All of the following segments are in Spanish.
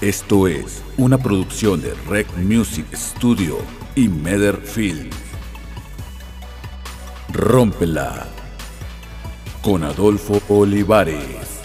Esto es una producción de Rec Music Studio y Meder Film. Rómpela con Adolfo Olivares.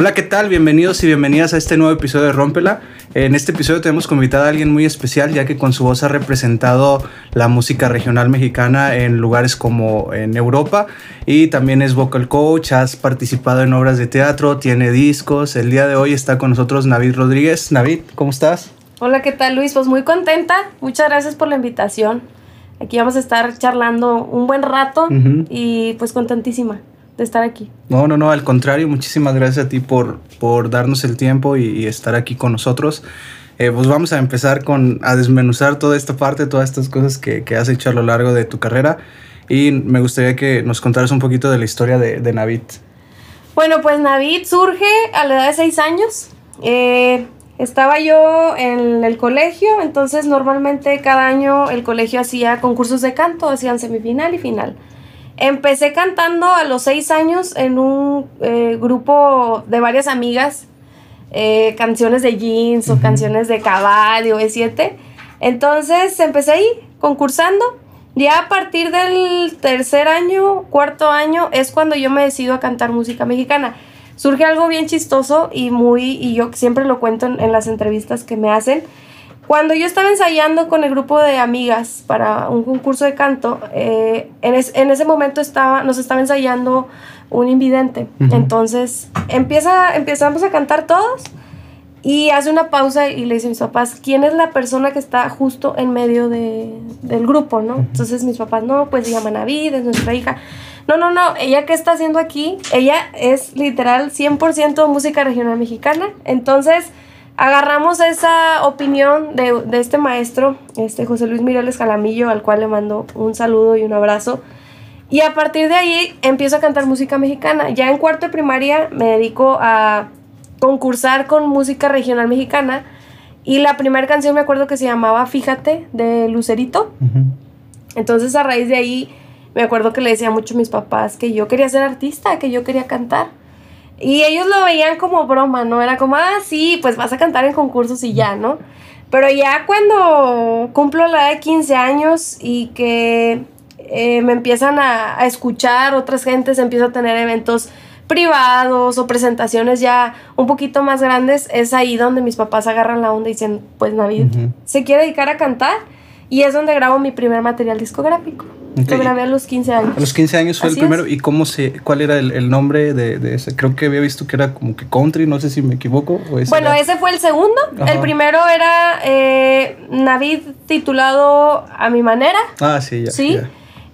Hola, ¿qué tal? Bienvenidos y bienvenidas a este nuevo episodio de Rómpela. En este episodio tenemos como invitada a alguien muy especial, ya que con su voz ha representado la música regional mexicana en lugares como en Europa y también es vocal coach, has participado en obras de teatro, tiene discos. El día de hoy está con nosotros Navid Rodríguez. Navid, ¿cómo estás? Hola, ¿qué tal Luis? Pues muy contenta. Muchas gracias por la invitación. Aquí vamos a estar charlando un buen rato y pues contentísima de estar aquí. No, no, no, al contrario, muchísimas gracias a ti por, por darnos el tiempo y, estar aquí con nosotros. Eh, pues vamos a empezar con a desmenuzar toda esta parte, todas estas cosas que, que, has hecho a lo largo de tu carrera. Y me gustaría que nos contaras un poquito de la historia de, de Navid. Bueno, pues Navid surge a la edad de seis años. Eh, estaba yo en el colegio, entonces normalmente cada año el colegio hacía concursos de canto, hacían semifinal y final. Empecé cantando a los seis años en un eh, grupo de varias amigas, eh, canciones de jeans o canciones de caballo, E7. Entonces empecé ahí, concursando. Ya a partir del tercer año, cuarto año, es cuando yo me decido a cantar música mexicana. Surge algo bien chistoso y muy, y yo siempre lo cuento en las entrevistas que me hacen cuando yo estaba ensayando con el grupo de amigas para un concurso de canto, eh, en, ese momento estaba, nos estaba ensayando un invidente. Entonces empieza, empezamos a cantar todos y hace una pausa y le dice a mis papás, ¿quién es la persona que está justo en medio de, del grupo? ¿no? Entonces mis papás, no, pues se llama Navid, es nuestra hija. No, no, no, ella qué está haciendo aquí? Ella es literal 100% música regional mexicana. Entonces agarramos esa opinión de, este maestro, este José Luis Mireles Calamillo, al cual le mando un saludo y un abrazo. Y a partir de ahí empiezo a cantar música mexicana. Ya en cuarto de primaria me dedico a concursar con música regional mexicana. Y la primera canción me acuerdo que se llamaba Fíjate de Lucerito. Entonces a raíz de ahí me acuerdo que le decía mucho a mis papás que yo quería ser artista, que yo quería cantar. Y ellos lo veían como broma, ¿no? Era como, ah, sí, pues vas a cantar en concursos y ya, ¿no? Pero ya cuando cumplo la edad de 15 años y que eh, me empiezan a, a, escuchar otras gentes, empiezo a tener eventos privados o presentaciones ya un poquito más grandes, es ahí donde mis papás agarran la onda y dicen, pues Navid, ¿se quiere dedicar a cantar? Y es donde grabo mi primer material discográfico. Lo grabé a los 15 años. A los 15 años fue el primero. ¿Y cómo se, cuál era el, nombre de, ese? Creo que había visto que era como que country, no sé si me equivoco. bueno, ese fue el segundo. El primero era eh, Navid titulado A mi manera. Ah, sí, ya. Sí.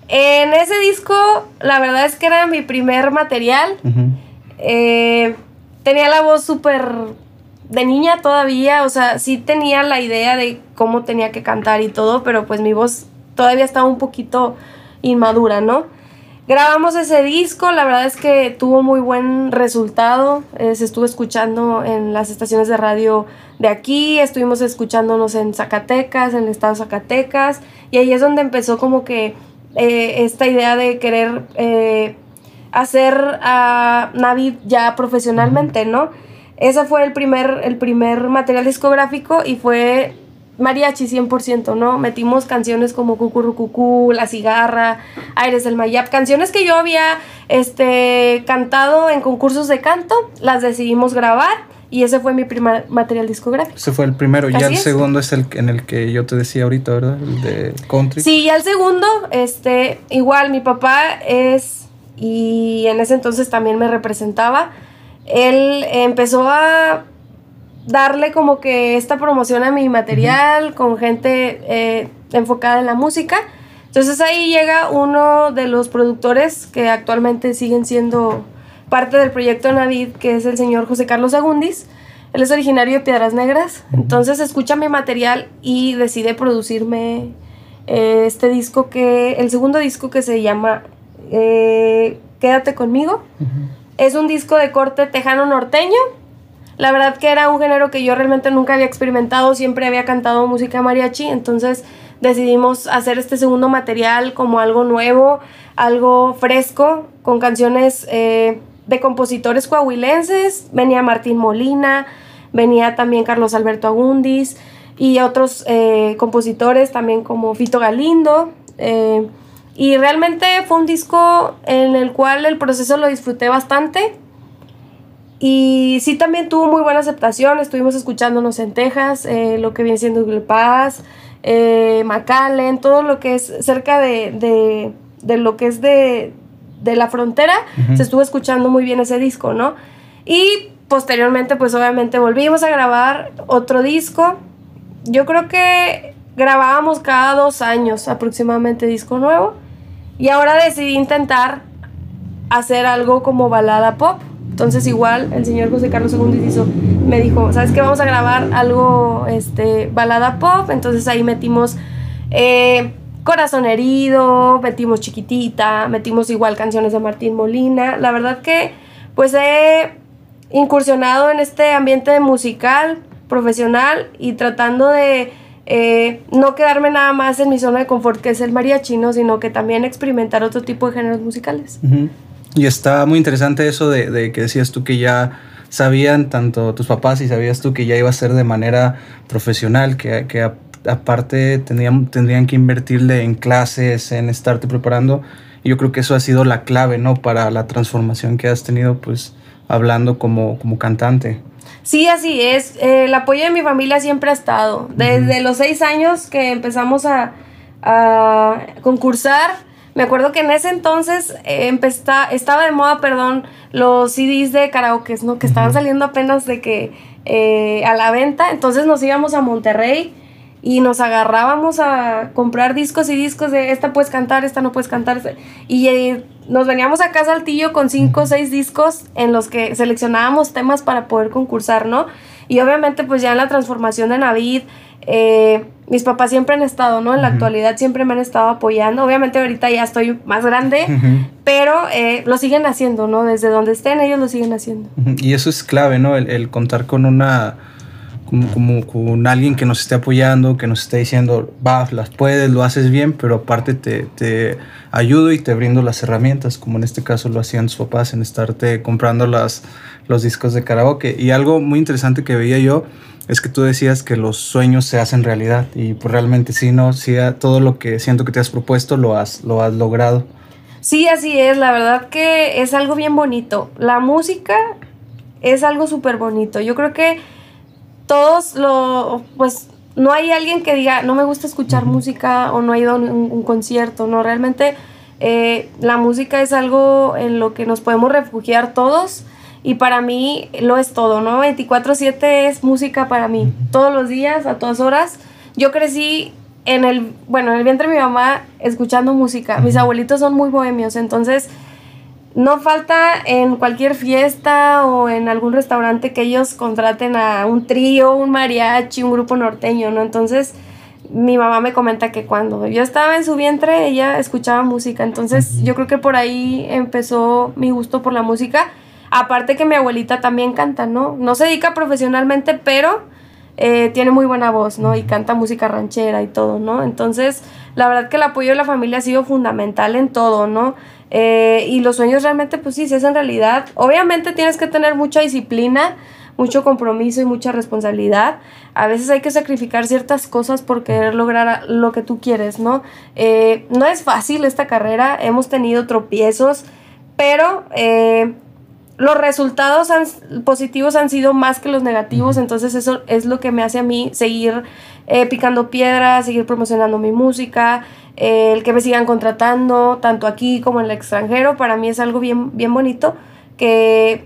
En ese disco, la verdad es que era mi primer material. Eh, tenía la voz súper de niña todavía, o sea, sí tenía la idea de cómo tenía que cantar y todo, pero pues mi voz todavía estaba un poquito inmadura, ¿no? Grabamos ese disco, la verdad es que tuvo muy buen resultado, eh, se estuvo escuchando en las estaciones de radio de aquí, estuvimos escuchándonos en Zacatecas, en el estado de Zacatecas, y ahí es donde empezó como que eh, esta idea de querer eh, hacer a Navid ya profesionalmente, ¿no? Ese fue el primer, el primer material discográfico y fue mariachi 100%, ¿no? Metimos canciones como Cucurrucucú, La Cigarra, Aires del Mayap, canciones que yo había este, cantado en concursos de canto, las decidimos grabar y ese fue mi primer material discográfico. Ese fue el primero, ya el segundo es el en el que yo te decía ahorita, ¿verdad? El de country. Sí, ya el segundo, este, igual mi papá es, y en ese entonces también me representaba, él empezó a darle como que esta promoción a mi material con gente eh, enfocada en la música. Entonces ahí llega uno de los productores que actualmente siguen siendo parte del proyecto Navid, que es el señor José Carlos Agundis. Él es originario de Piedras Negras. Entonces escucha mi material y decide producirme eh, este disco que, el segundo disco que se llama eh, Quédate conmigo. Es un disco de corte tejano norteño. La verdad que era un género que yo realmente nunca había experimentado, siempre había cantado música mariachi, entonces decidimos hacer este segundo material como algo nuevo, algo fresco, con canciones eh, de compositores coahuilenses, venía Martín Molina, venía también Carlos Alberto Agundis y otros eh, compositores también como Fito Galindo. Eh, y realmente fue un disco en el cual el proceso lo disfruté bastante. Y sí también tuvo muy buena aceptación, estuvimos escuchándonos en Texas, eh, lo que viene siendo Google Pass, eh, McAllen, todo lo que es cerca de, de, lo que es de, de la frontera, se estuvo escuchando muy bien ese disco, ¿no? Y posteriormente, pues obviamente volvimos a grabar otro disco. Yo creo que grabábamos cada dos años aproximadamente disco nuevo. Y ahora decidí intentar hacer algo como balada pop. Entonces igual el señor José Carlos II hizo, me dijo, ¿sabes qué? Vamos a grabar algo, este, balada pop. Entonces ahí metimos eh, Corazón Herido, metimos Chiquitita, metimos igual canciones de Martín Molina. La verdad que pues he incursionado en este ambiente musical, profesional y tratando de eh, no quedarme nada más en mi zona de confort, que es el mariachino, sino que también experimentar otro tipo de géneros musicales. Y está muy interesante eso de, que decías tú que ya sabían tanto tus papás y sabías tú que ya iba a ser de manera profesional, que, que aparte tendrían, tendrían que invertirle en clases, en estarte preparando. Y yo creo que eso ha sido la clave, ¿no? Para la transformación que has tenido, pues, hablando como, como cantante. Sí, así es. el apoyo de mi familia siempre ha estado. Desde los seis años que empezamos a, concursar, me acuerdo que en ese entonces eh, estaba de moda, perdón, los CDs de karaoke, ¿no? Que estaban saliendo apenas de que eh, a la venta. Entonces nos íbamos a Monterrey y nos agarrábamos a comprar discos y discos de esta puedes cantar, esta no puedes cantar. Y eh, nos veníamos a casa al tío con cinco o seis discos en los que seleccionábamos temas para poder concursar, ¿no? Y obviamente pues ya en la transformación de Navid, eh, mis papás siempre han estado, ¿no? En la actualidad siempre me han estado apoyando. Obviamente ahorita ya estoy más grande, pero eh, lo siguen haciendo, ¿no? Desde donde estén ellos lo siguen haciendo. Y eso es clave, ¿no? el contar con una como, con alguien que nos esté apoyando, que nos esté diciendo, va, las puedes, lo haces bien, pero aparte te, te ayudo y te brindo las herramientas, como en este caso lo hacían sus papás en estarte comprando las, los discos de karaoke. Y algo muy interesante que veía yo es que tú decías que los sueños se hacen realidad y pues realmente sí, no, sí, todo lo que siento que te has propuesto lo has, lo has logrado. Sí, así es, la verdad que es algo bien bonito. La música es algo súper bonito. Yo creo que todos lo, pues no hay alguien que diga, no me gusta escuchar música o no ha ido a un, concierto, no, realmente eh, la música es algo en lo que nos podemos refugiar todos y para mí lo es todo, ¿no? 24/7 es música para mí, todos los días, a todas horas. Yo crecí en el, bueno, en el vientre de mi mamá escuchando música, mis abuelitos son muy bohemios, entonces no falta en cualquier fiesta o en algún restaurante que ellos contraten a un trío, un mariachi, un grupo norteño, ¿no? Entonces, mi mamá me comenta que cuando yo estaba en su vientre, ella escuchaba música. Entonces, yo creo que por ahí empezó mi gusto por la música. Aparte que mi abuelita también canta, ¿no? No se dedica profesionalmente, pero eh, tiene muy buena voz, ¿no? Y canta música ranchera y todo, ¿no? Entonces, la verdad que el apoyo de la familia ha sido fundamental en todo, ¿no? Eh, y los sueños realmente, pues sí, se hacen realidad. Obviamente tienes que tener mucha disciplina, mucho compromiso y mucha responsabilidad. A veces hay que sacrificar ciertas cosas por querer lograr lo que tú quieres, ¿no? Eh, no es fácil esta carrera, hemos tenido tropiezos, pero eh, los resultados positivos han sido más que los negativos, entonces eso es lo que me hace a mí seguir picando piedras, seguir promocionando mi música el que me sigan contratando, tanto aquí como en el extranjero, para mí es algo bien, bien bonito, que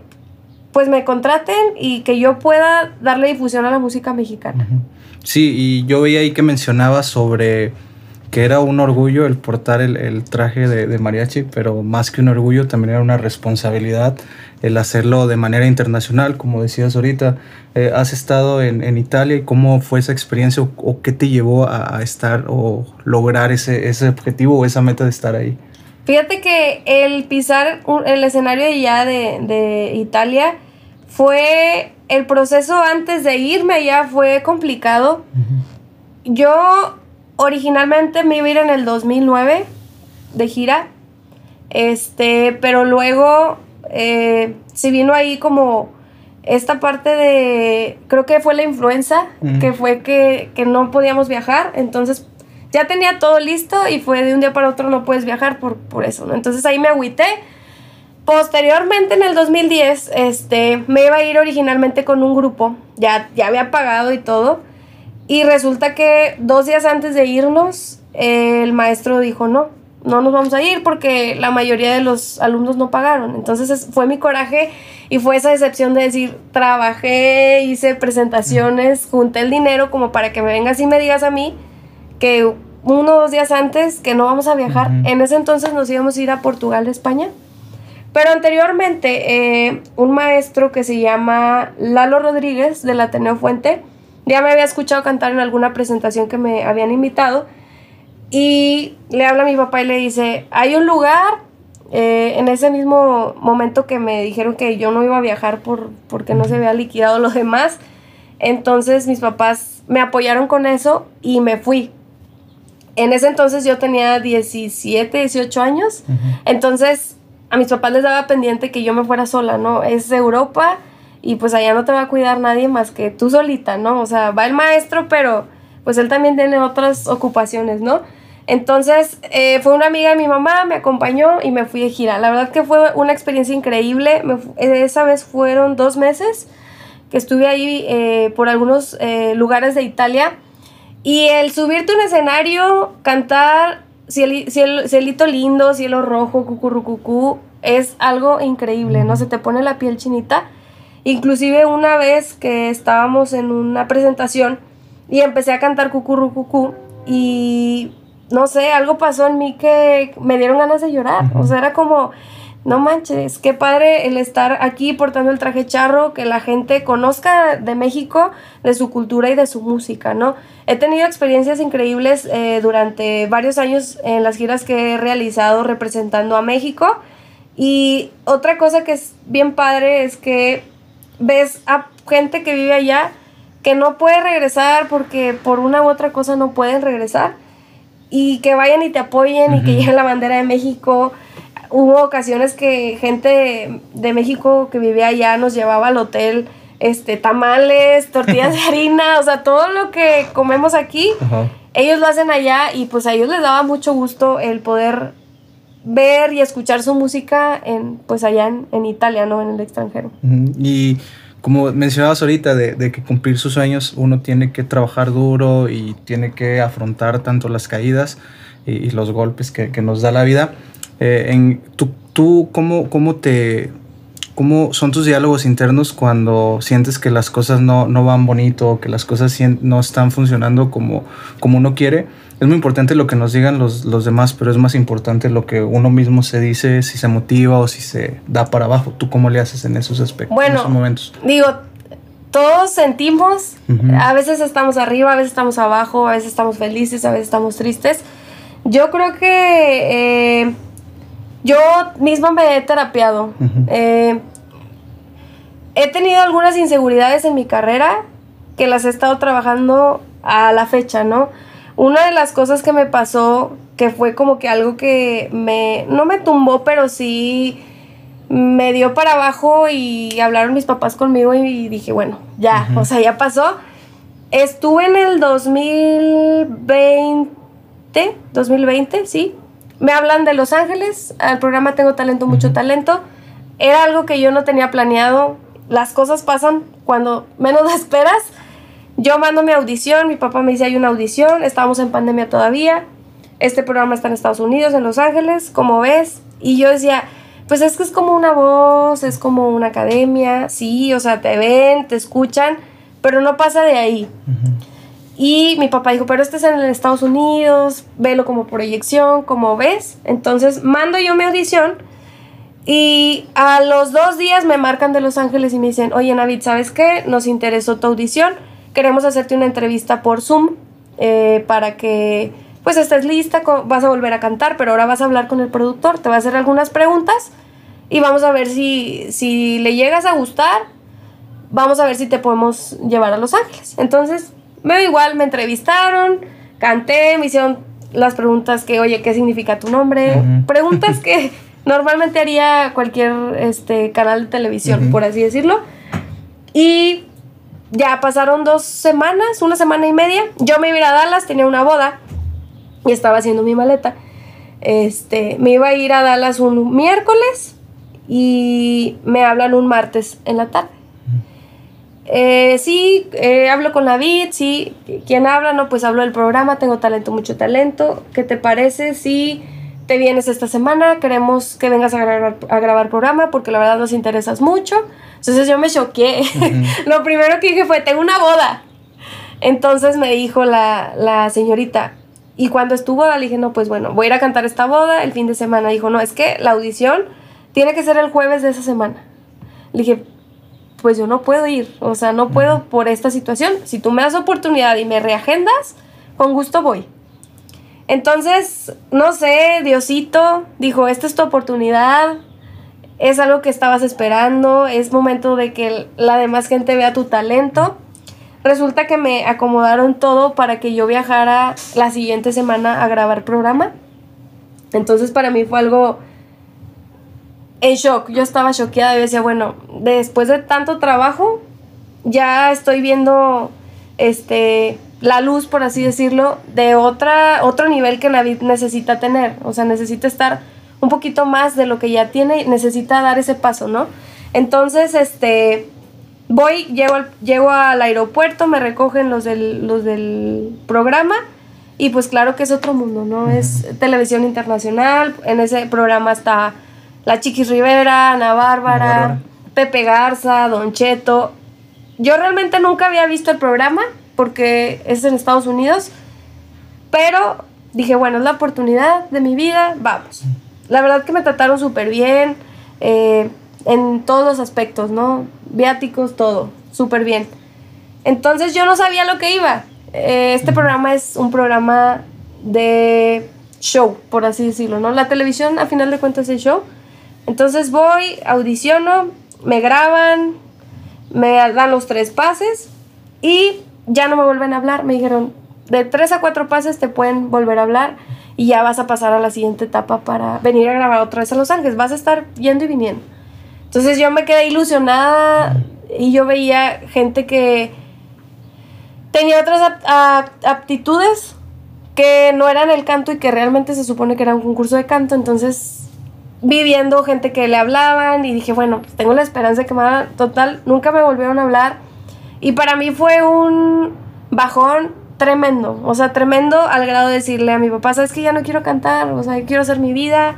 pues me contraten y que yo pueda darle difusión a la música mexicana. Sí, y yo veía ahí que mencionaba sobre que era un orgullo el portar el, traje de, mariachi, pero más que un orgullo también era una responsabilidad el hacerlo de manera internacional, como decías ahorita. Eh, ¿Has estado en, Italia y cómo fue esa experiencia o, qué te llevó a, estar o lograr ese, ese, objetivo o esa meta de estar ahí? Fíjate que el pisar el escenario ya de, de Italia fue el proceso antes de irme allá fue complicado. Yo originalmente me iba a ir en el 2009 de gira, este, pero luego eh, se vino ahí como esta parte de, creo que fue la influenza, que fue que, que, no podíamos viajar, entonces ya tenía todo listo y fue de un día para otro no puedes viajar por, por eso, ¿no? Entonces ahí me agüité. Posteriormente, en el 2010, este, me iba a ir originalmente con un grupo, ya, ya había pagado y todo, y resulta que dos días antes de irnos, el maestro dijo, no, no nos vamos a ir porque la mayoría de los alumnos no pagaron. Entonces fue mi coraje y fue esa decepción de decir, trabajé, hice presentaciones, junté el dinero como para que me vengas y me digas a mí que uno o dos días antes que no vamos a viajar. En ese entonces nos íbamos a ir a Portugal, España. Pero anteriormente, eh, un maestro que se llama Lalo Rodríguez del Ateneo Fuente, ya me había escuchado cantar en alguna presentación que me habían invitado y le habla a mi papá y le dice, hay un lugar, eh, en ese mismo momento que me dijeron que yo no iba a viajar por, porque no se había liquidado lo demás, entonces mis papás me apoyaron con eso y me fui. En ese entonces yo tenía 17, 18 años, entonces a mis papás les daba pendiente que yo me fuera sola, ¿no? Es Europa y pues allá no te va a cuidar nadie más que tú solita, ¿no? O sea, va el maestro, pero pues él también tiene otras ocupaciones, ¿no? Entonces eh, fue una amiga de mi mamá, me acompañó y me fui de gira. La verdad que fue una experiencia increíble. esa vez fueron dos meses que estuve ahí eh, por algunos eh, lugares de Italia. Y el subirte a un escenario, cantar cielito lindo, cielo rojo, cucurrucucú, es algo increíble, ¿no? Se te pone la piel chinita. Inclusive una vez que estábamos en una presentación y empecé a cantar cucurrucucú y no sé, algo pasó en mí que me dieron ganas de llorar. O sea, era como, no manches, qué padre el estar aquí portando el traje charro, que la gente conozca de México, de su cultura y de su música, ¿no? He tenido experiencias increíbles eh, durante varios años en las giras que he realizado representando a México. Y otra cosa que es bien padre es que ves a gente que vive allá que no puede regresar porque por una u otra cosa no pueden regresar y que vayan y te apoyen y que lleven la bandera de México. Hubo ocasiones que gente de, México que vivía allá nos llevaba al hotel este tamales, tortillas de harina, o sea, todo lo que comemos aquí, ellos lo hacen allá y pues a ellos les daba mucho gusto el poder ver y escuchar su música en pues allá en, en Italia, no en el extranjero. Y como mencionabas ahorita, de, que cumplir sus sueños uno tiene que trabajar duro y tiene que afrontar tanto las caídas y, los golpes que, nos da la vida. Eh, en, ¿Tú, tú cómo, cómo te... ¿Cómo son tus diálogos internos cuando sientes que las cosas no, no van bonito, que las cosas no están funcionando como, como uno quiere? Es muy importante lo que nos digan los, los, demás, pero es más importante lo que uno mismo se dice, si se motiva o si se da para abajo. ¿Tú cómo le haces en esos aspectos, bueno, en esos momentos? Digo, todos sentimos, a veces estamos arriba, a veces estamos abajo, a veces estamos felices, a veces estamos tristes. Yo creo que eh, yo mismo me he terapiado. Eh, he tenido algunas inseguridades en mi carrera que las he estado trabajando a la fecha, ¿no? Una de las cosas que me pasó, que fue como que algo que me, no me tumbó, pero sí me dio para abajo y hablaron mis papás conmigo y dije, bueno, ya, o sea, ya pasó. Estuve en el 2020, 2020, sí. Me hablan de Los Ángeles, al programa Tengo Talento, Mucho Talento. Era algo que yo no tenía planeado. Las cosas pasan cuando menos esperas. Yo mando mi audición, mi papá me dice hay una audición, estábamos en pandemia todavía, este programa está en Estados Unidos, en Los Ángeles, como ves, y yo decía, pues es que es como una voz, es como una academia, sí, o sea, te ven, te escuchan, pero no pasa de ahí. Y mi papá dijo, pero este es en Estados Unidos, velo como proyección, como ves. Entonces mando yo mi audición y a los dos días me marcan de Los Ángeles y me dicen, oye Navid, ¿sabes qué? Nos interesó tu audición queremos hacerte una entrevista por Zoom eh, para que pues estés lista, vas a volver a cantar, pero ahora vas a hablar con el productor, te va a hacer algunas preguntas y vamos a ver si, si le llegas a gustar, vamos a ver si te podemos llevar a Los Ángeles. Entonces, me da igual, me entrevistaron, canté, me hicieron las preguntas que, oye, ¿qué significa tu nombre? Preguntas que normalmente haría cualquier este, canal de televisión, por así decirlo. Y ya pasaron dos semanas, una semana y media. Yo me iba a ir a Dallas, tenía una boda y estaba haciendo mi maleta. Este, me iba a ir a Dallas un miércoles y me hablan un martes en la tarde. Eh, sí, eh, hablo con David, sí, ¿quién habla? No, pues hablo del programa, tengo talento, mucho talento. ¿Qué te parece si te vienes esta semana? Queremos que vengas a grabar, a grabar programa porque la verdad nos interesas mucho. Entonces yo me choqué. Lo primero que dije fue, tengo una boda. Entonces me dijo la, la señorita, y cuando estuvo, le dije, no, pues bueno, voy a ir a cantar esta boda el fin de semana. Dijo, no, es que la audición tiene que ser el jueves de esa semana. Le dije, pues yo no puedo ir, o sea, no puedo por esta situación. Si tú me das oportunidad y me reagendas, con gusto voy. Entonces, no sé, Diosito dijo, esta es tu oportunidad, es algo que estabas esperando, es momento de que la demás gente vea tu talento Resulta que me acomodaron todo para que yo viajara la siguiente semana a grabar programa. Entonces para mí fue algo en shock. Yo estaba choqueada y decía, bueno, después de tanto trabajo, ya estoy viendo este la luz, por así decirlo, de otra, otro nivel que Navid necesita tener. O sea, necesita estar un poquito más de lo que ya tiene, necesita dar ese paso, ¿no? Entonces, este, Voy, llego al, llego al aeropuerto, me recogen los del, los del programa y pues claro que es otro mundo, ¿no? Es televisión internacional, en ese programa está la Chiquis Rivera, Ana Bárbara, Pepe Garza, Don Cheto. Yo realmente nunca había visto el programa porque es en Estados Unidos, pero dije, bueno, es la oportunidad de mi vida, vamos. La verdad que me trataron súper bien. Eh, en todos los aspectos, ¿no? Viáticos, todo, súper bien. Entonces yo no sabía lo que iba. Eh, este programa es un programa de show, por así decirlo, ¿no? La televisión a final de cuentas es show. Entonces voy, audiciono, me graban, me dan los tres pases y ya no me vuelven a hablar. Me dijeron, de tres a cuatro pases te pueden volver a hablar y ya vas a pasar a la siguiente etapa para venir a grabar otra vez a Los Ángeles. Vas a estar yendo y viniendo. Entonces yo me quedé ilusionada y yo veía gente que tenía otras aptitudes que no eran el canto y que realmente se supone que era un concurso de canto. Entonces viviendo gente que le hablaban y dije, bueno, pues tengo la esperanza de que me. Total, nunca me volvieron a hablar. Y para mí fue un bajón tremendo. O sea, tremendo al grado de decirle a mi papá, sabes que ya no quiero cantar, o sea, quiero hacer mi vida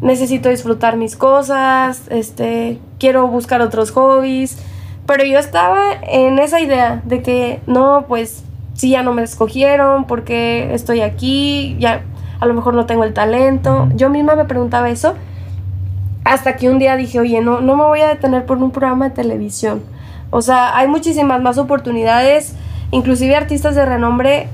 necesito disfrutar mis cosas, este, quiero buscar otros hobbies, pero yo estaba en esa idea de que no, pues si ya no me escogieron, porque estoy aquí, ya a lo mejor no tengo el talento. Yo misma me preguntaba eso hasta que un día dije, oye, no, no me voy a detener por un programa de televisión. O sea, hay muchísimas más oportunidades, inclusive artistas de renombre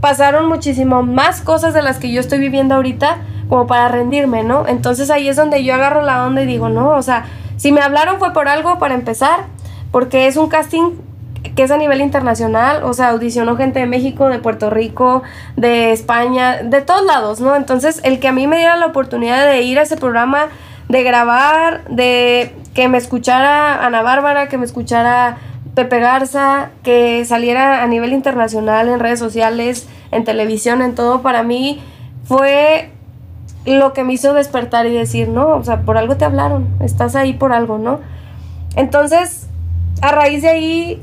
pasaron muchísimo más cosas de las que yo estoy viviendo ahorita como para rendirme, ¿no? Entonces ahí es donde yo agarro la onda y digo, no, o sea, si me hablaron fue por algo, para empezar, porque es un casting que es a nivel internacional, o sea, audicionó gente de México, de Puerto Rico, de España, de todos lados, ¿no? Entonces, el que a mí me diera la oportunidad de ir a ese programa, de grabar, de que me escuchara Ana Bárbara, que me escuchara Pepe Garza, que saliera a nivel internacional en redes sociales, en televisión, en todo, para mí fue lo que me hizo despertar y decir, no, o sea, por algo te hablaron, estás ahí por algo, ¿no? Entonces, a raíz de ahí,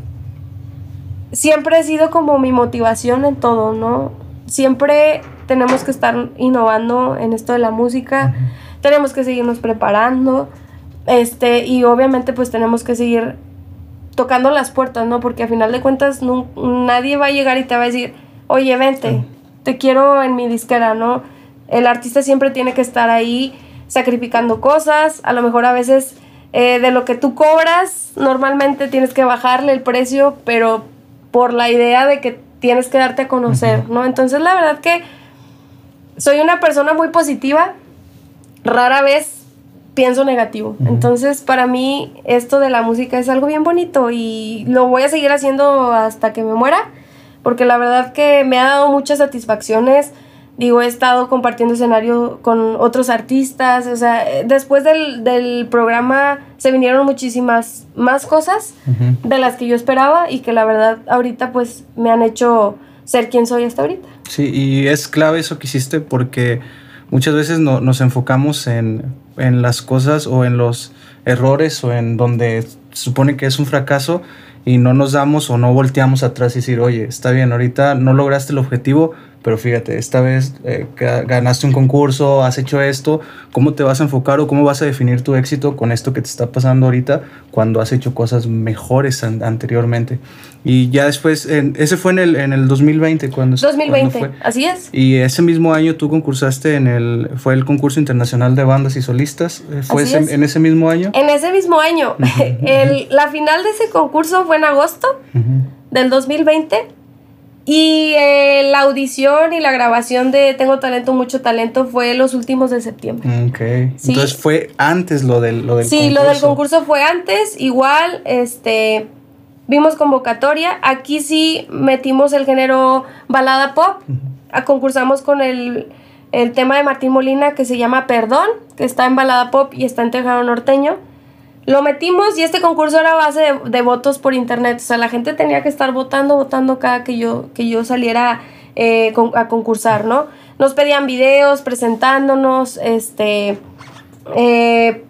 siempre ha sido como mi motivación en todo, ¿no? Siempre tenemos que estar innovando en esto de la música, tenemos que seguirnos preparando, este, y obviamente pues tenemos que seguir tocando las puertas, ¿no? Porque a final de cuentas nadie va a llegar y te va a decir, oye, vente, te quiero en mi disquera, ¿no? El artista siempre tiene que estar ahí sacrificando cosas, a lo mejor a veces eh, de lo que tú cobras, normalmente tienes que bajarle el precio, pero por la idea de que tienes que darte a conocer, ¿no? Entonces la verdad que soy una persona muy positiva, rara vez pienso negativo. Entonces, para mí esto de la música es algo bien bonito y lo voy a seguir haciendo hasta que me muera, porque la verdad que me ha dado muchas satisfacciones Digo, he estado compartiendo escenario con otros artistas, o sea, después del, del programa se vinieron muchísimas más cosas de las que yo esperaba y que la verdad ahorita pues me han hecho ser quien soy hasta ahorita. Sí, y es clave eso que hiciste porque muchas veces no, nos enfocamos en, en las cosas o en los errores o en donde se supone que es un fracaso y no nos damos o no volteamos atrás y decir, oye, está bien, ahorita no lograste el objetivo, pero fíjate, esta vez eh, ganaste un concurso, has hecho esto, ¿cómo te vas a enfocar o cómo vas a definir tu éxito con esto que te está pasando ahorita cuando has hecho cosas mejores anteriormente? Y ya después, ese fue en el, en el 2020 cuando... 2020, fue. así es. Y ese mismo año tú concursaste en el, fue el concurso internacional de bandas y solistas, eh, ¿fue en ese mismo año? En ese mismo año. el, la final de ese concurso fue en agosto del 2020 y eh, la audición y la grabación de Tengo Talento, Mucho Talento fue los últimos de septiembre. Ok. Entonces fue antes lo del, lo del sí, concurso. Sí, lo del concurso fue antes. Igual, este, vimos convocatoria. Aquí sí metimos el género balada pop. Concursamos con el, el tema de Martín Molina que se llama Perdón, que está en balada pop y está en tejado norteño. Lo metimos y este concurso era base de, votos por internet. O sea, la gente tenía que estar votando, votando cada que yo, que yo saliera eh, a concursar, ¿no? Nos pedían videos presentándonos, este, eh,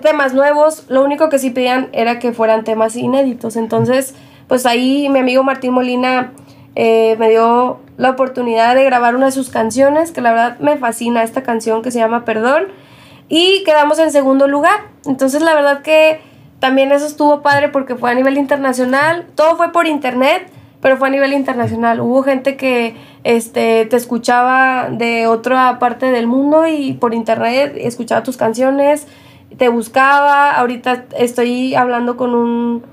temas nuevos. Lo único que sí pedían era que fueran temas inéditos. Entonces, pues ahí mi amigo Martín Molina eh, me dio la oportunidad de grabar una de sus canciones, que la verdad me fascina esta canción que se llama Perdón y quedamos en segundo lugar. Entonces la verdad que también eso estuvo padre porque fue a nivel internacional, todo fue por internet, pero fue a nivel internacional. Hubo gente que este, te escuchaba de otra parte del mundo y por internet escuchaba tus canciones, te buscaba. Ahorita estoy hablando con un,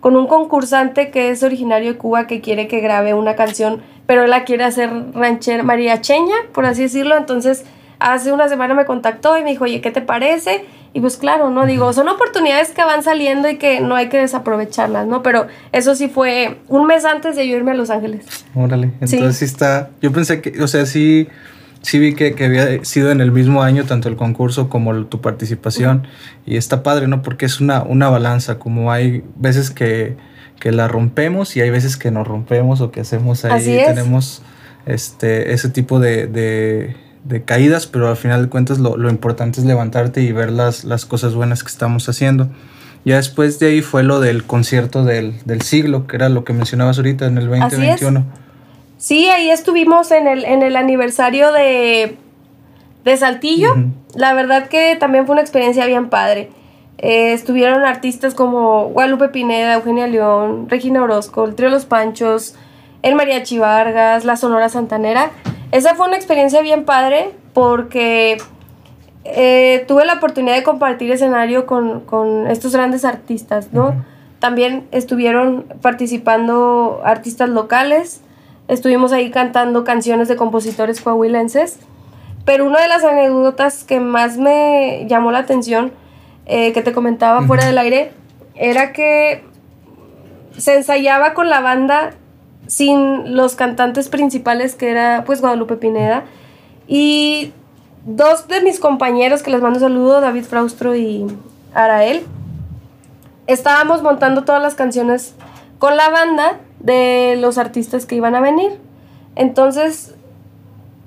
con un concursante que es originario de Cuba que quiere que grabe una canción, pero él la quiere hacer rancher mariacheña, por así decirlo. Entonces hace una semana me contactó y me dijo, oye, ¿qué te parece? Y pues claro, ¿no? Digo, son oportunidades que van saliendo y que no hay que desaprovecharlas, ¿no? Pero eso sí fue un mes antes de yo irme a Los Ángeles. Órale, entonces sí, está, yo pensé que, o sea, sí, sí vi que, que, había sido en el mismo año tanto el concurso como tu participación y está padre, ¿no? Porque es una, una balanza, como hay veces que, que la rompemos y hay veces que nos rompemos o que hacemos ahí, tenemos este, ese tipo de de caídas, pero al final de cuentas lo, lo, importante es levantarte y ver las, las cosas buenas que estamos haciendo. Ya después de ahí fue lo del concierto del, del siglo, que era lo que mencionabas ahorita en el 2021. Sí, ahí estuvimos en el, en el aniversario de, de Saltillo. La verdad que también fue una experiencia bien padre. Eh, estuvieron artistas como Guadalupe Pineda, Eugenia León, Regina Orozco, el Trío Los Panchos, el Mariachi Vargas, la Sonora Santanera. Esa fue una experiencia bien padre porque eh, tuve la oportunidad de compartir escenario con, estos grandes artistas, ¿no? También estuvieron participando artistas locales, estuvimos ahí cantando canciones de compositores coahuilenses, pero una de las anécdotas que más me llamó la atención, eh, que te comentaba fuera del aire, era que se ensayaba con la banda sin los cantantes principales que era pues Guadalupe Pineda. Y dos de mis compañeros que les mando saludo, David Fraustro y Arael, estábamos montando todas las canciones con la banda de los artistas que iban a venir. Entonces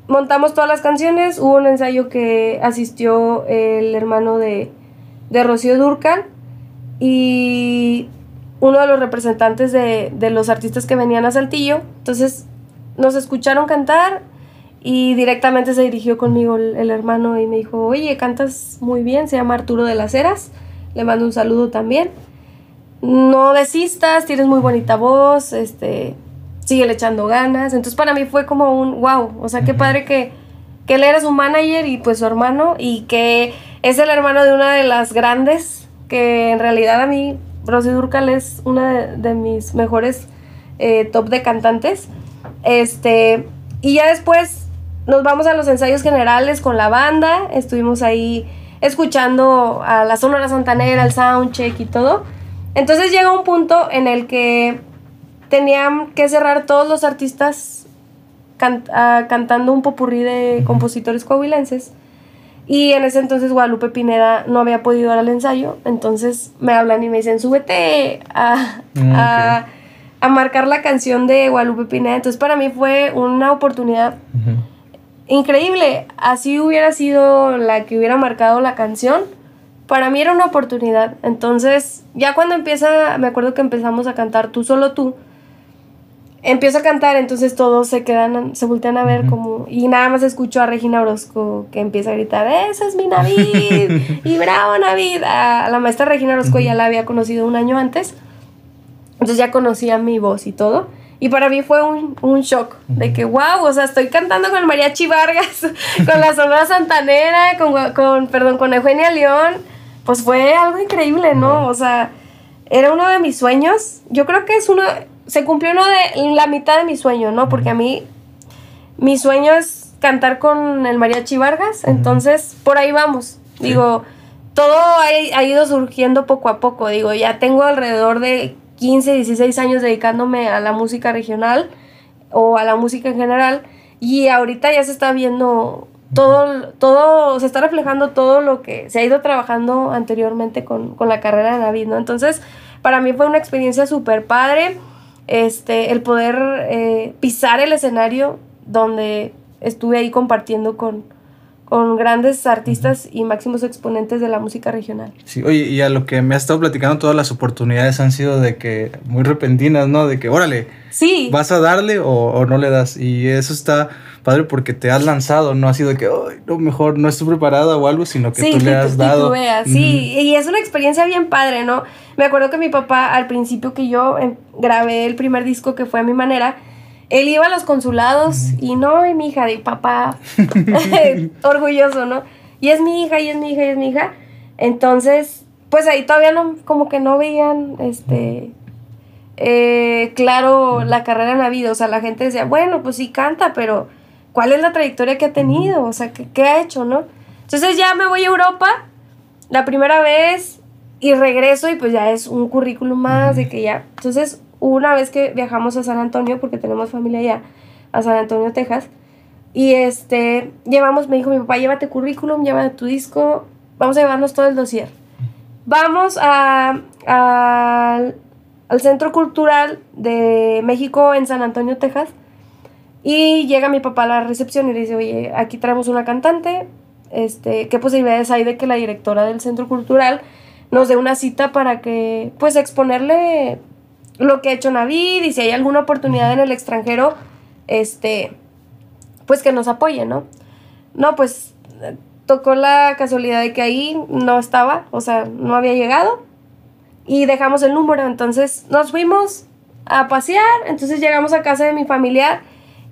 montamos todas las canciones, hubo un ensayo que asistió el hermano de, de Rocío Durcan y uno de los representantes de, los artistas que venían a Saltillo. Entonces nos escucharon cantar y directamente se dirigió conmigo el, hermano y me dijo, oye, cantas muy bien, se llama Arturo de las Heras, le mando un saludo también. No desistas, tienes muy bonita voz, este, sigue echando ganas. Entonces para mí fue como un wow, o sea, qué padre que, que él era su manager y pues su hermano y que es el hermano de una de las grandes que en realidad a mí Rosy Durcal es una de, mis mejores eh, top de cantantes. Este, y ya después nos vamos a los ensayos generales con la banda. Estuvimos ahí escuchando a la Sonora Santanera, el soundcheck y todo. Entonces llega un punto en el que tenían que cerrar todos los artistas ah, cantando un popurrí de compositores coahuilenses. Y en ese entonces Guadalupe Pineda no había podido ir al ensayo, entonces me hablan y me dicen, súbete a, Mm, a, a marcar la canción de Guadalupe Pineda. Entonces para mí fue una oportunidad increíble. Así hubiera sido la que hubiera marcado la canción. Para mí era una oportunidad. Entonces, ya cuando empieza, me acuerdo que empezamos a cantar Tú solo tú. Empiezo a cantar, entonces todos se quedan, se voltean a ver como... Y nada más escucho a Regina Orozco que empieza a gritar, ¡Esa es mi Navid! ¡Y bravo Navid! A la maestra Regina Orozco ya la había conocido un año antes. Entonces ya conocía mi voz y todo. Y para mí fue un, un shock de que, wow, o sea, estoy cantando con el Mariachi Vargas, con la Sonora Santanera, con, con, perdón, con Eugenia León. Pues fue algo increíble, ¿no? O sea, era uno de mis sueños. Yo creo que es uno, se cumplió uno de la mitad de mi sueño, ¿no? Porque a mí, mi sueño es cantar con el Mariachi Vargas, entonces por ahí vamos. Digo, todo ha, ha ido surgiendo poco a poco. Digo, ya tengo alrededor de 15, 16 años dedicándome a la música regional o a la música en general y ahorita ya se está viendo todo, todo, se está reflejando todo lo que se ha ido trabajando anteriormente con, con la carrera de David, ¿no? Entonces, para mí fue una experiencia súper padre, este, el poder eh, pisar el escenario donde estuve ahí compartiendo con, con grandes artistas y máximos exponentes de la música regional. Sí, oye, y a lo que me has estado platicando, todas las oportunidades han sido de que muy repentinas, ¿no? De que, órale, Sí, ¿vas a darle o, o no le das? Y eso está padre porque te has lanzado, no ha sido de que, ay, no, mejor no estoy preparada o algo, sino que sí, tú le has dado. titubeas, sí, y es una experiencia bien padre, ¿no? Me acuerdo que mi papá, al principio que yo em, grabé el primer disco que fue a mi manera, él iba a los consulados y no, y mi hija, de papá, orgulloso, ¿no? Y es mi hija, y es mi hija, y es mi hija. Entonces, pues ahí todavía no, como que no veían, este, eh, claro, la carrera en la vida. O sea, la gente decía, bueno, pues sí canta, pero ¿cuál es la trayectoria que ha tenido? O sea, ¿qué, qué ha hecho, no? Entonces ya me voy a Europa la primera vez y regreso y pues ya es un currículum más de que ya. Entonces, una vez que viajamos a San Antonio, porque tenemos familia allá, a San Antonio, Texas, y este, llevamos, me dijo mi papá, llévate currículum, llévate tu disco, vamos a llevarnos todo el dossier. Vamos a, al- al Centro Cultural de México en San Antonio, Texas, y llega mi papá a la recepción y le dice, oye, aquí traemos una cantante, este, ¿qué posibilidades hay de que la directora del Centro Cultural nos dé una cita para que, pues, exponerle lo que ha hecho Navid y si hay alguna oportunidad en el extranjero, este, pues que nos apoye, ¿no? No, pues tocó la casualidad de que ahí no estaba, o sea, no había llegado y dejamos el número, entonces nos fuimos a pasear, entonces llegamos a casa de mi familiar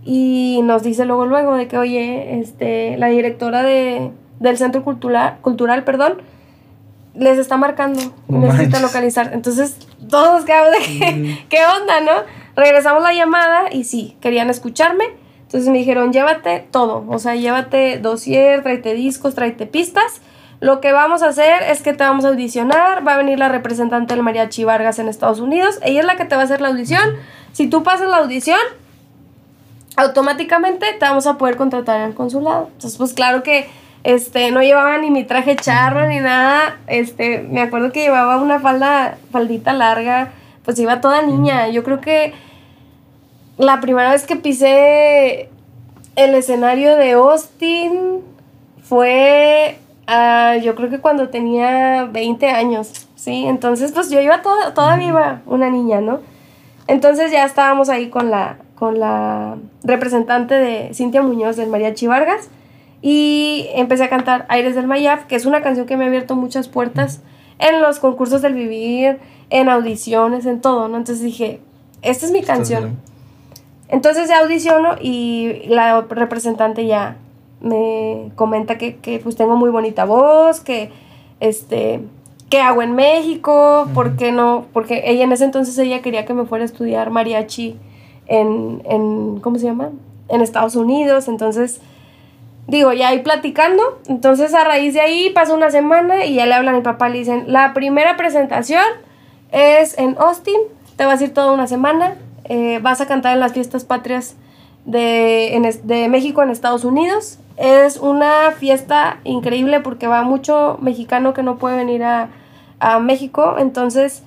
y nos dice luego luego de que oye, este, la directora de, del centro cultural, cultural, perdón, les está marcando, No necesita manches. localizar. Entonces, todos quedamos de que, ¿qué onda, no? Regresamos la llamada y sí, querían escucharme. Entonces me dijeron, llévate todo, o sea, llévate dossier, tráete discos, tráete pistas. Lo que vamos a hacer es que te vamos a audicionar, va a venir la representante del Mariachi Vargas en Estados Unidos, ella es la que te va a hacer la audición. Si tú pasas la audición, automáticamente te vamos a poder contratar en el consulado. Entonces, pues claro que este, no llevaba ni mi traje charro ni nada. Este, me acuerdo que llevaba una falda, faldita larga, pues iba toda niña. Yo creo que la primera vez que pisé el escenario de Austin fue, ah, yo creo que cuando tenía 20 años, ¿sí? Entonces, pues yo iba toda, todavía iba una niña, ¿no? Entonces ya estábamos ahí con la, con la representante de Cintia Muñoz del Mariachi Vargas y empecé a cantar Aires del Mayaf, que es una canción que me ha abierto muchas puertas en los concursos del vivir, en audiciones, en todo, ¿no? Entonces dije, esta es mi canción. Entonces ya audiciono y la representante ya me comenta que, que, pues tengo muy bonita voz, que este qué hago en México, por qué no, porque ella en ese entonces ella quería que me fuera a estudiar mariachi en, en ¿cómo se llama? En Estados Unidos, entonces digo, ya ahí platicando, entonces a raíz de ahí pasa una semana y ya le hablan a mi papá, le dicen, la primera presentación es en Austin, te vas a ir toda una semana, eh, vas a cantar en las fiestas patrias de, de México en Estados Unidos. Es una fiesta increíble porque va mucho mexicano que no puede venir a, a México, entonces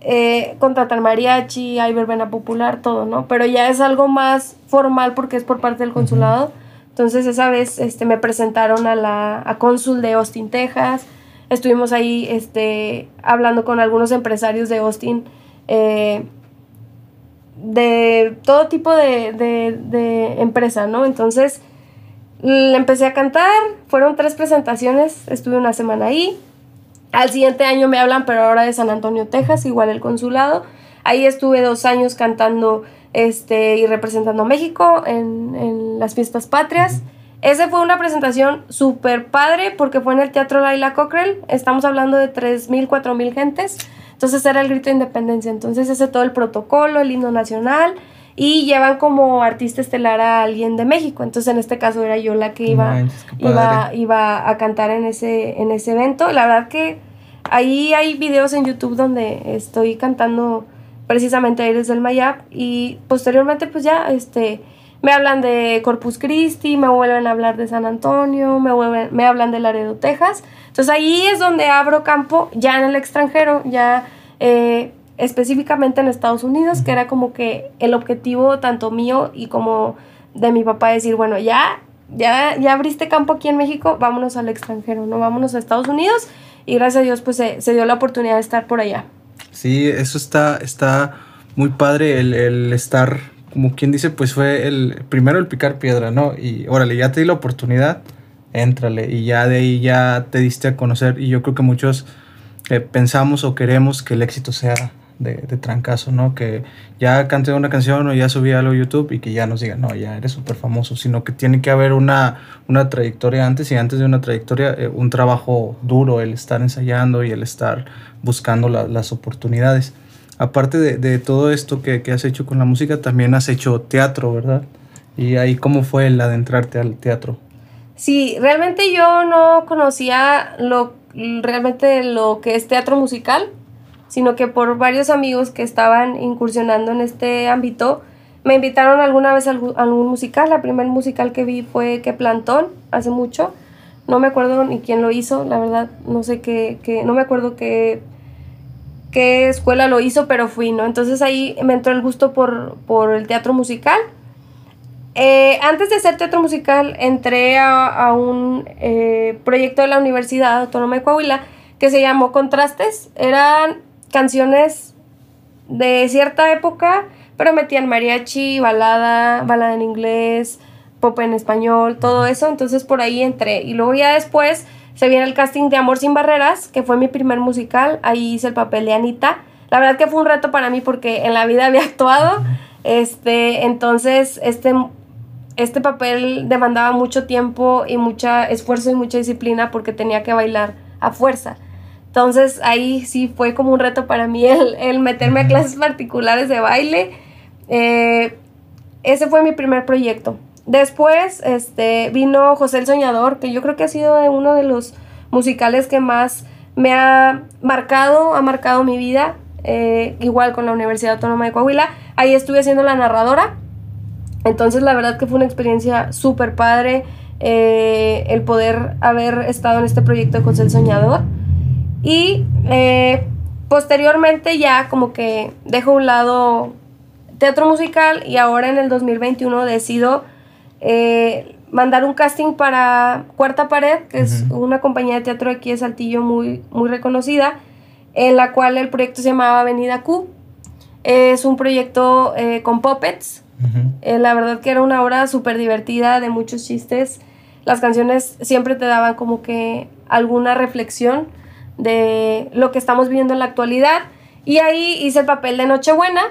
eh, contratan mariachi, hay verbena popular, todo, ¿no? Pero ya es algo más formal porque es por parte del consulado. Entonces esa vez este, me presentaron a la a cónsul de Austin, Texas. Estuvimos ahí este, hablando con algunos empresarios de Austin. Eh, de todo tipo de, de, de empresa, ¿no? Entonces le empecé a cantar, fueron tres presentaciones, estuve una semana ahí. Al siguiente año me hablan, pero ahora de San Antonio, Texas, igual el consulado. Ahí estuve dos años cantando este, y representando a México en, en las fiestas patrias. Esa fue una presentación súper padre porque fue en el Teatro Laila Cockrell. Estamos hablando de 3.000, 4.000 gentes. Entonces era el grito de independencia. Entonces ese todo el protocolo, el himno nacional y llevan como artista estelar a alguien de México. Entonces en este caso era yo la que iba, iba, iba a cantar en ese, en ese evento. La verdad que ahí hay videos en YouTube donde estoy cantando precisamente Aires del Mayap y posteriormente pues ya este me hablan de Corpus Christi, me vuelven a hablar de San Antonio, me, vuelven, me hablan de Laredo, Texas. Entonces ahí es donde abro campo ya en el extranjero, ya eh, específicamente en Estados Unidos, que era como que el objetivo tanto mío y como de mi papá decir, bueno, ya, ya, ya abriste campo aquí en México, vámonos al extranjero, ¿no? Vámonos a Estados Unidos y gracias a Dios pues se, se dio la oportunidad de estar por allá. Sí, eso está, está muy padre el, el estar como quien dice, pues fue el primero el picar piedra, ¿no? Y órale, ya te di la oportunidad, éntrale. Y ya de ahí ya te diste a conocer. Y yo creo que muchos eh, pensamos o queremos que el éxito sea de, de, trancazo, ¿no? Que ya canté una canción o ya subí algo a YouTube y que ya nos digan, no, ya eres súper famoso, sino que tiene que haber una, una trayectoria antes y antes de una trayectoria, eh, un trabajo duro, el estar ensayando y el estar buscando la, las oportunidades aparte de, de todo esto que, que, has hecho con la música, también has hecho teatro, ¿verdad? Y ahí, ¿cómo fue el adentrarte al teatro? Sí, realmente yo no conocía lo, realmente lo que es teatro musical, sino que por varios amigos que estaban incursionando en este ámbito, me invitaron alguna vez a algún, musical. La primer musical que vi fue Que Plantón, hace mucho. No me acuerdo ni quién lo hizo, la verdad, no sé qué, qué no me acuerdo qué qué escuela lo hizo, pero fui, ¿no? Entonces ahí me entró el gusto por, por el teatro musical. Eh, antes de hacer teatro musical, entré a, a un eh, proyecto de la Universidad Autónoma de Coahuila que se llamó Contrastes. Eran canciones de cierta época, pero metían mariachi, balada, balada en inglés, pop en español, todo eso. Entonces por ahí entré. Y luego ya después se viene el casting de Amor sin Barreras, que fue mi primer musical. Ahí hice el papel de Anita. La verdad que fue un reto para mí porque en la vida había actuado. Este, entonces, este, este papel demandaba mucho tiempo y mucho esfuerzo y mucha disciplina porque tenía que bailar a fuerza. Entonces ahí sí fue como un reto para mí el, el meterme a clases particulares de baile. Eh, ese fue mi primer proyecto. Después este, vino José el Soñador, que yo creo que ha sido uno de los musicales que más me ha marcado, ha marcado mi vida, eh, igual con la Universidad Autónoma de Coahuila. Ahí estuve haciendo la narradora, entonces la verdad que fue una experiencia súper padre eh, el poder haber estado en este proyecto de José el Soñador. Y eh, posteriormente ya como que dejo a un lado teatro musical y ahora en el 2021 decido eh, mandar un casting para Cuarta Pared, que es una compañía de teatro aquí de Saltillo muy, muy reconocida, en la cual el proyecto se llamaba Avenida Q. Es un proyecto eh, con puppets. Eh, la verdad que era una obra súper divertida, de muchos chistes. Las canciones siempre te daban como que alguna reflexión de lo que estamos viviendo en la actualidad. Y ahí hice el papel de Nochebuena.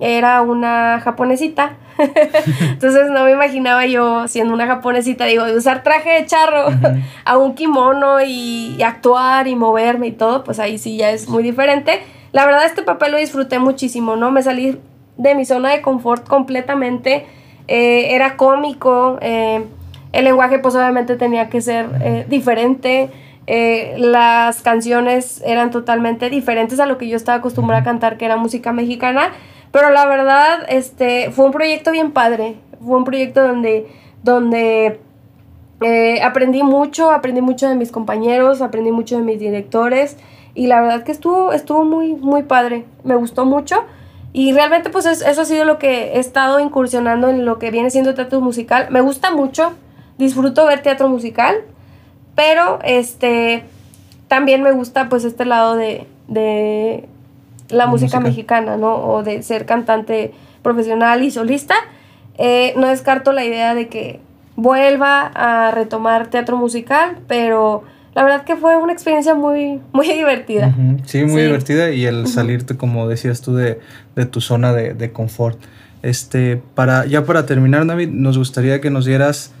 Era una japonesita Entonces no me imaginaba yo siendo una japonesita, digo, de usar traje de charro a un kimono y, actuar y moverme y todo, pues ahí sí ya es muy diferente. La verdad este papel lo disfruté muchísimo, ¿no? Me salí de mi zona de confort completamente, eh, era cómico, eh, el lenguaje pues obviamente tenía que ser eh, diferente. Las canciones eran totalmente diferentes a lo que yo estaba acostumbrada a cantar, que era música mexicana. Pero la verdad, este, fue un proyecto bien padre. fue un proyecto donde, donde eh, aprendí mucho, aprendí mucho de mis compañeros, aprendí mucho de mis directores y la verdad que estuvo, estuvo muy, muy padre, me gustó mucho y realmente pues eso ha sido lo que he estado incursionando en lo que viene siendo teatro musical. Me gusta mucho, disfruto ver teatro musical, pero este también me gusta pues este lado de, de la música, mexicana, ¿no? O de ser cantante profesional y solista. Eh, no descarto la idea de que vuelva a retomar teatro musical, pero la verdad que fue una experiencia muy, muy divertida. Sí, muy divertida y el salirte, como decías tú, de, tu zona de, confort. Este, para, ya para terminar, David, nos gustaría que nos dieras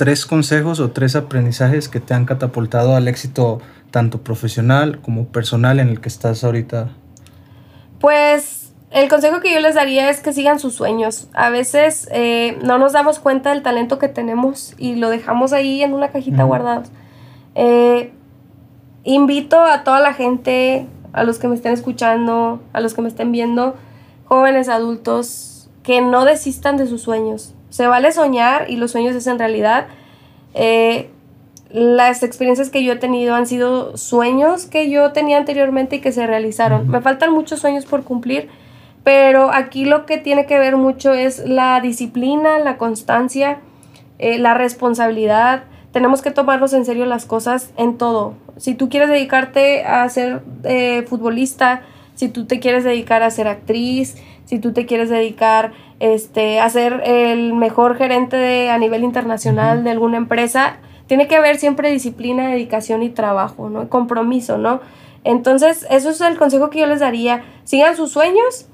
tres consejos o tres aprendizajes que te han catapultado al éxito tanto profesional como personal en el que estás ahorita. Pues el consejo que yo les daría es que sigan sus sueños. A veces eh, no nos damos cuenta del talento que tenemos y lo dejamos ahí en una cajita guardado. Eh, invito a toda la gente, a los que me estén escuchando, a los que me estén viendo, jóvenes, adultos, que no desistan de sus sueños. Se vale soñar y los sueños es en realidad. Eh, las experiencias que yo he tenido han sido sueños que yo tenía anteriormente y que se realizaron. Me faltan muchos sueños por cumplir pero aquí lo que tiene que ver mucho es la disciplina, la constancia, eh, la responsabilidad. Tenemos que tomarnos en serio las cosas en todo. Si tú quieres dedicarte a ser eh, futbolista, si tú te quieres dedicar a ser actriz, si tú te quieres dedicar este, a ser el mejor gerente a nivel internacional de alguna empresa, tiene que haber siempre disciplina, dedicación y trabajo, ¿no? Compromiso, ¿no? Entonces, eso es el consejo que yo les daría. Sigan sus sueños,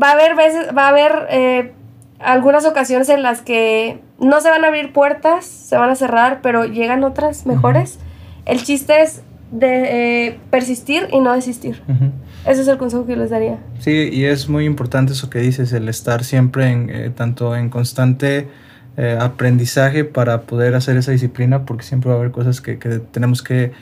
va a haber veces, va a haber eh, algunas ocasiones en las que no se van a abrir puertas, se van a cerrar, pero llegan otras mejores. El chiste es de eh, persistir y no desistir. Ese es el consejo que les daría. Sí, y es muy importante eso que dices, el estar siempre en, eh, tanto en constante aprendizaje para poder hacer esa disciplina, porque siempre va a haber cosas que, tenemos que,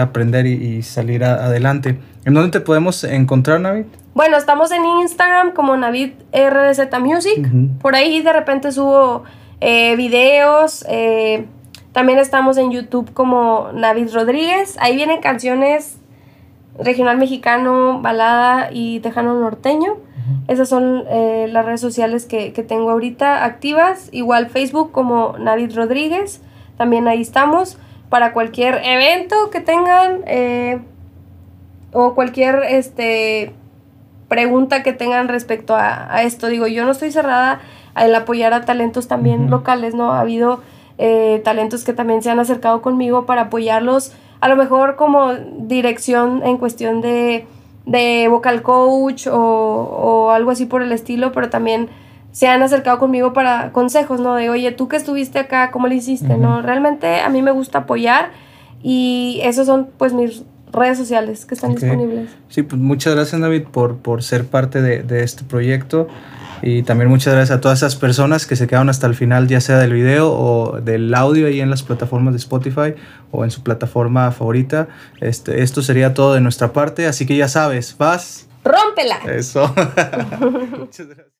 aprender y, salir adelante. ¿En dónde te podemos encontrar, Navid? Bueno, estamos en Instagram como Navid RDZ Music. Por ahí de repente subo eh, videos. Eh, también estamos en YouTube como Navid Rodríguez. Ahí vienen canciones regional mexicano, balada y tejano norteño. Esas son eh, las redes sociales que, que, tengo ahorita activas. Igual Facebook como Navid Rodríguez. También ahí estamos. Para cualquier evento que tengan o cualquier este pregunta que tengan respecto a, esto. Digo, yo no estoy cerrada al apoyar a talentos también locales, ¿no? Ha habido eh, talentos que también se han acercado conmigo para apoyarlos, a lo mejor como dirección en cuestión de, de vocal coach o, o, algo así por el estilo, pero también se han acercado conmigo para consejos, ¿no? De, oye, tú que estuviste acá, ¿cómo le hiciste? ¿No? Realmente a mí me gusta apoyar y esos son pues mis redes sociales que están disponibles. Sí, pues muchas gracias David por, por ser parte de, de, este proyecto y también muchas gracias a todas esas personas que se quedaron hasta el final, ya sea del video o del audio ahí en las plataformas de Spotify o en su plataforma favorita. Este, esto sería todo de nuestra parte, así que ya sabes, vas. Rómpela. Eso. muchas gracias.